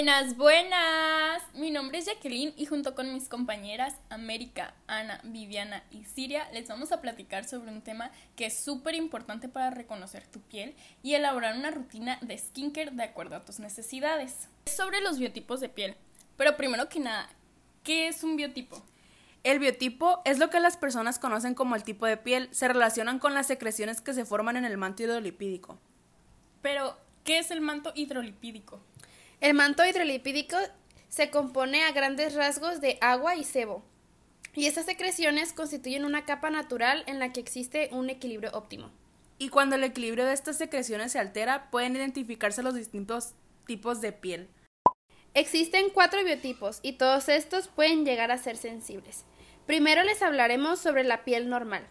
Buenas, buenas. Mi nombre es Jacqueline y junto con mis compañeras América, Ana, Viviana y Siria les vamos a platicar sobre un tema que es súper importante para reconocer tu piel y elaborar una rutina de skincare de acuerdo a tus necesidades. Es sobre los biotipos de piel. Pero primero que nada, ¿qué es un biotipo? El biotipo es lo que las personas conocen como el tipo de piel. Se relacionan con las secreciones que se forman en el manto hidrolipídico. Pero, ¿qué es el manto hidrolipídico? El manto hidrolipídico se compone a grandes rasgos de agua y sebo. Y estas secreciones constituyen una capa natural en la que existe un equilibrio óptimo. Y cuando el equilibrio de estas secreciones se altera, pueden identificarse los distintos tipos de piel. Existen cuatro biotipos y todos estos pueden llegar a ser sensibles. Primero les hablaremos sobre la piel normal.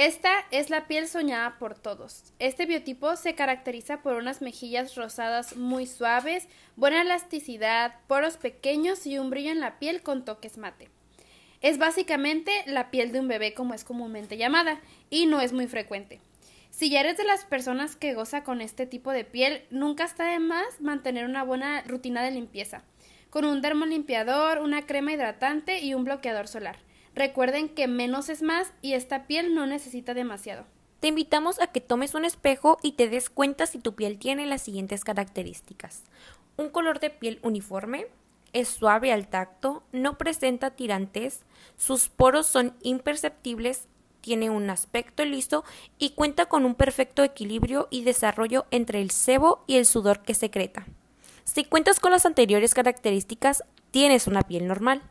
Esta es la piel soñada por todos. Este biotipo se caracteriza por unas mejillas rosadas muy suaves, buena elasticidad, poros pequeños y un brillo en la piel con toques mate. Es básicamente la piel de un bebé como es comúnmente llamada, y no es muy frecuente. Si ya eres de las personas que goza con este tipo de piel, nunca está de más mantener una buena rutina de limpieza, con un dermolimpiador, una crema hidratante y un bloqueador solar. Recuerden que menos es más y esta piel no necesita demasiado. Te invitamos a que tomes un espejo y te des cuenta si tu piel tiene las siguientes características. Un color de piel uniforme, es suave al tacto, no presenta tirantes, sus poros son imperceptibles tiene un aspecto liso y cuenta con un perfecto equilibrio y desarrollo entre el sebo y el sudor que secreta. Si cuentas con las anteriores características, tienes una piel normal.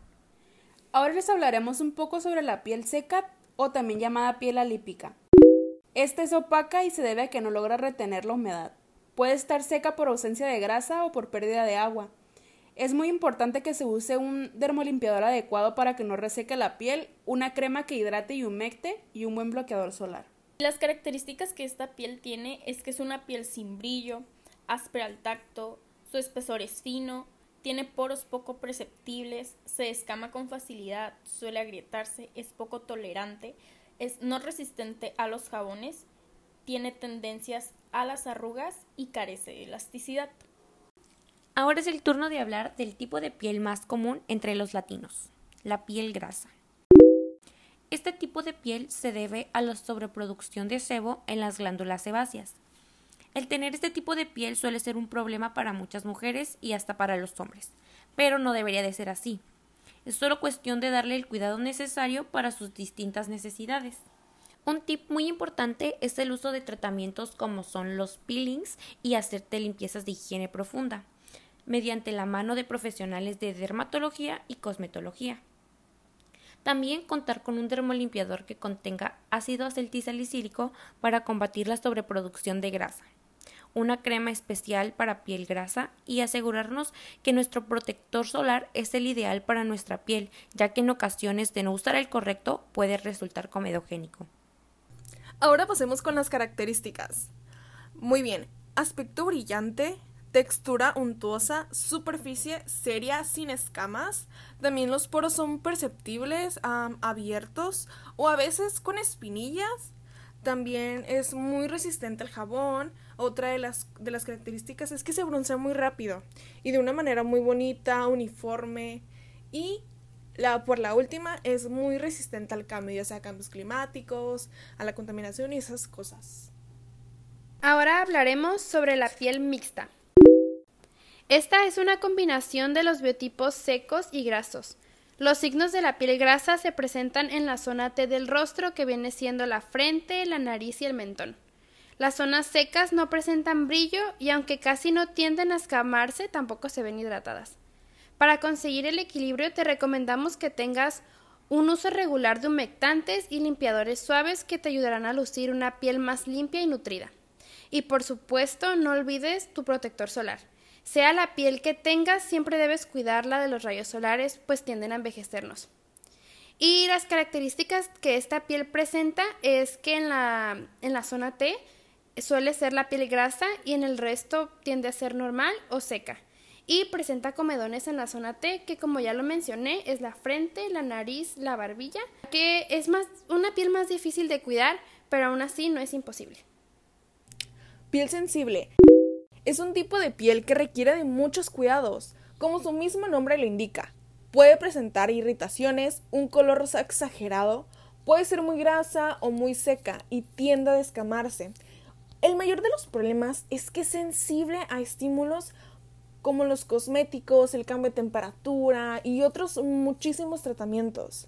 Ahora les hablaremos un poco sobre la piel seca o también llamada piel alípica. Esta es opaca y se debe a que no logra retener la humedad. Puede estar seca por ausencia de grasa o por pérdida de agua. Es muy importante que se use un dermolimpiador adecuado para que no reseque la piel, una crema que hidrate y humecte y un buen bloqueador solar. Las características que esta piel tiene es que es una piel sin brillo, áspera al tacto, su espesor es fino, tiene poros poco perceptibles, se escama con facilidad, suele agrietarse, es poco tolerante, es no resistente a los jabones, tiene tendencias a las arrugas y carece de elasticidad. Ahora es el turno de hablar del tipo de piel más común entre los latinos, la piel grasa. Este tipo de piel se debe a la sobreproducción de sebo en las glándulas sebáceas. El tener este tipo de piel suele ser un problema para muchas mujeres y hasta para los hombres, pero no debería de ser así. Es solo cuestión de darle el cuidado necesario para sus distintas necesidades. Un tip muy importante es el uso de tratamientos como son los peelings y hacerte limpiezas de higiene profunda mediante la mano de profesionales de dermatología y cosmetología. También contar con un dermolimpiador que contenga ácido acetilsalicílico para combatir la sobreproducción de grasa, una crema especial para piel grasa y asegurarnos que nuestro protector solar es el ideal para nuestra piel, ya que en ocasiones de no usar el correcto puede resultar comedogénico. Ahora pasemos con las características. Muy bien, aspecto brillante, textura untuosa, superficie seria sin escamas. También los poros son perceptibles, abiertos o a veces con espinillas. También es muy resistente al jabón. Otra de las, características es que se broncea muy rápido y de una manera muy bonita, uniforme. Y por la última es muy resistente al cambio, ya sea a cambios climáticos, a la contaminación y esas cosas. Ahora hablaremos sobre la piel mixta. Esta es una combinación de los biotipos secos y grasos. Los signos de la piel grasa se presentan en la zona T del rostro, que viene siendo la frente, la nariz y el mentón. Las zonas secas no presentan brillo y aunque casi no tienden a escamarse, tampoco se ven hidratadas. Para conseguir el equilibrio te recomendamos que tengas un uso regular de humectantes y limpiadores suaves que te ayudarán a lucir una piel más limpia y nutrida. Y por supuesto, no olvides tu protector solar. Sea la piel que tengas, siempre debes cuidarla de los rayos solares, pues tienden a envejecernos. Y las características que esta piel presenta es que en la, en la zona T suele ser la piel grasa y en el resto tiende a ser normal o seca. Y presenta comedones en la zona T, que como ya lo mencioné, es la frente, la nariz, la barbilla, que es más, una piel más difícil de cuidar, pero aún así no es imposible. Piel sensible. Es un tipo de piel que requiere de muchos cuidados, como su mismo nombre lo indica. Puede presentar irritaciones, un color rosa exagerado, puede ser muy grasa o muy seca y tiende a descamarse. El mayor de los problemas es que es sensible a estímulos como los cosméticos, el cambio de temperatura y otros muchísimos tratamientos.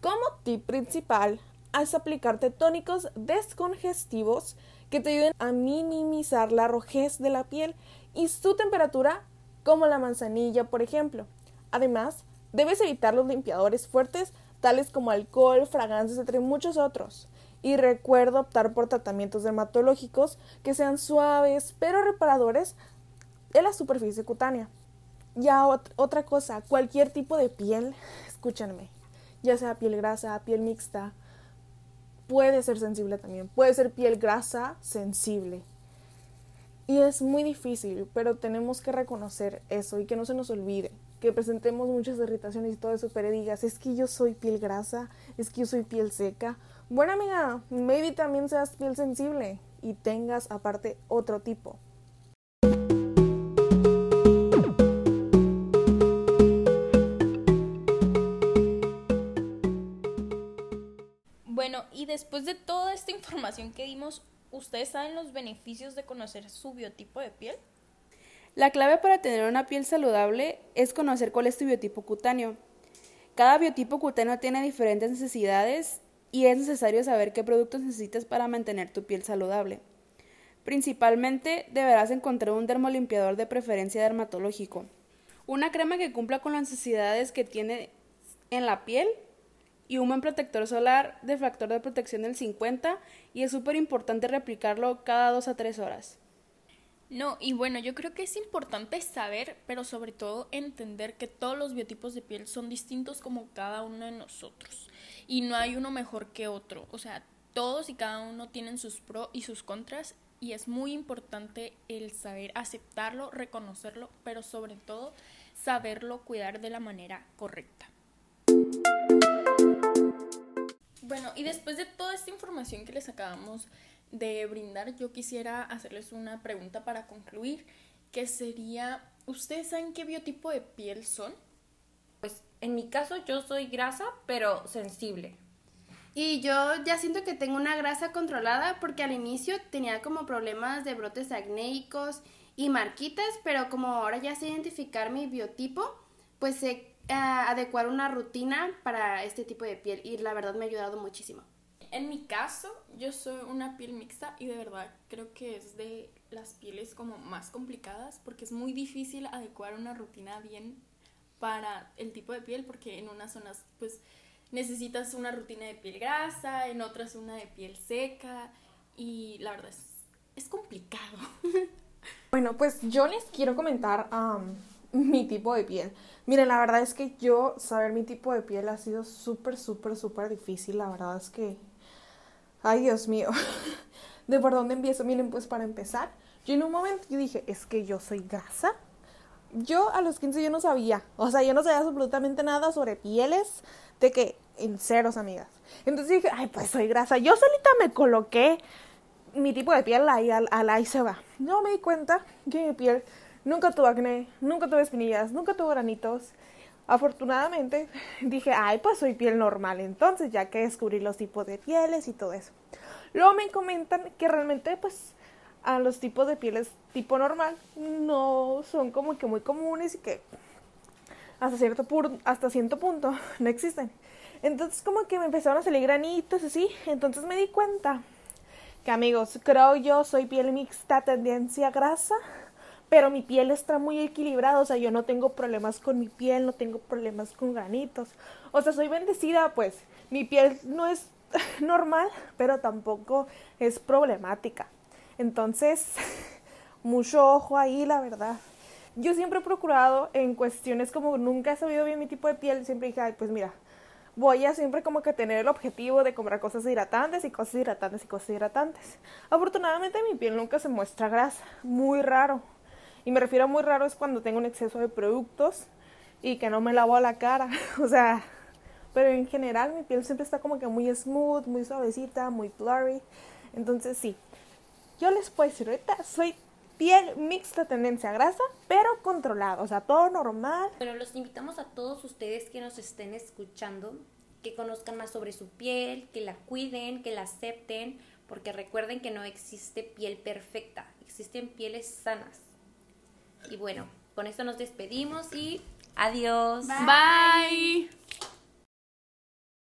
Como tip principal, es aplicarte tónicos descongestivos que te ayuden a minimizar la rojez de la piel y su temperatura, como la manzanilla, por ejemplo. Además, debes evitar los limpiadores fuertes, tales como alcohol, fragancias, entre muchos otros. Y recuerda optar por tratamientos dermatológicos que sean suaves pero reparadores de la superficie cutánea. Ya otra cosa, cualquier tipo de piel, escúchenme, ya sea piel grasa, piel mixta, puede ser sensible también. Puede ser piel grasa sensible. Y es muy difícil, pero tenemos que reconocer eso y que no se nos olvide. Que presentemos muchas irritaciones y todo eso, pero digas, es que yo soy piel grasa, es que yo soy piel seca. Bueno, amiga, maybe también seas piel sensible y tengas aparte otro tipo. después de toda esta información que dimos, ¿ustedes saben los beneficios de conocer su biotipo de piel? La clave para tener una piel saludable es conocer cuál es tu biotipo cutáneo. Cada biotipo cutáneo tiene diferentes necesidades y es necesario saber qué productos necesitas para mantener tu piel saludable. Principalmente deberás encontrar un dermolimpiador de preferencia dermatológico. Una crema que cumpla con las necesidades que tiene en la piel y un buen protector solar de factor de protección del 50 y es súper importante replicarlo cada 2 a 3 horas. No, y bueno, yo creo que es importante saber, pero sobre todo entender que todos los biotipos de piel son distintos como cada uno de nosotros. Y no hay uno mejor que otro. O sea, todos y cada uno tienen sus pros y sus contras. Y es muy importante el saber aceptarlo, reconocerlo, pero sobre todo saberlo cuidar de la manera correcta. Bueno, y después de toda esta información que les acabamos de brindar, yo quisiera hacerles una pregunta para concluir, que sería, ¿ustedes saben qué biotipo de piel son? Pues en mi caso yo soy grasa, pero sensible. Y yo ya siento que tengo una grasa controlada porque al inicio tenía como problemas de brotes acnéicos y marquitas, pero como ahora ya sé identificar mi biotipo, pues sé adecuar una rutina para este tipo de piel y la verdad me ha ayudado muchísimo. En mi caso, yo soy una piel mixta y de verdad creo que es de las pieles como más complicadas porque es muy difícil adecuar una rutina bien para el tipo de piel porque en unas zonas pues necesitas una rutina de piel grasa, en otras una de piel seca y la verdad es, es complicado. Bueno, pues yo les quiero comentar mi tipo de piel. Miren, la verdad es que yo saber mi tipo de piel ha sido súper, súper, súper difícil. La verdad es que... Ay, Dios mío. ¿De por dónde empiezo? Miren, pues para empezar, yo en un momento yo dije, es que yo soy grasa. Yo a los 15 yo no sabía. O sea, yo no sabía absolutamente nada sobre pieles. De que, en ceros, amigas. Entonces dije, ay, pues soy grasa. Yo solita me coloqué mi tipo de piel ahí, ahí se va. No me di cuenta que mi piel Nunca tuve acné, nunca tuve espinillas, nunca tuve granitos. Afortunadamente dije, ay, pues soy piel normal, entonces ya que descubrí los tipos de pieles y todo eso. Luego me comentan que realmente pues a los tipos de pieles tipo normal no son como que muy comunes y que hasta cierto, hasta cierto punto no existen. Entonces como que me empezaron a salir granitos así, entonces me di cuenta que amigos, creo yo soy piel mixta tendencia grasa pero mi piel está muy equilibrada, o sea, yo no tengo problemas con mi piel, no tengo problemas con granitos, o sea, soy bendecida, pues mi piel no es normal, pero tampoco es problemática. Entonces, mucho ojo ahí, la verdad. Yo siempre he procurado en cuestiones como nunca he sabido bien mi tipo de piel, siempre dije, ay, pues mira, voy a siempre como que tener el objetivo de comprar cosas hidratantes y cosas hidratantes y cosas hidratantes. Afortunadamente mi piel nunca se muestra grasa, muy raro. Y me refiero a muy raro es cuando tengo un exceso de productos y que no me lavo la cara. o sea, pero en general mi piel siempre está como que muy smooth, muy suavecita, muy blurry. Entonces sí, yo les puedo decir, ahorita soy piel mixta tendencia a grasa, pero controlada, o sea, todo normal. Bueno, los invitamos a todos ustedes que nos estén escuchando, que conozcan más sobre su piel, que la cuiden, que la acepten, porque recuerden que no existe piel perfecta, existen pieles sanas. Y bueno, con esto nos despedimos y adiós. Bye.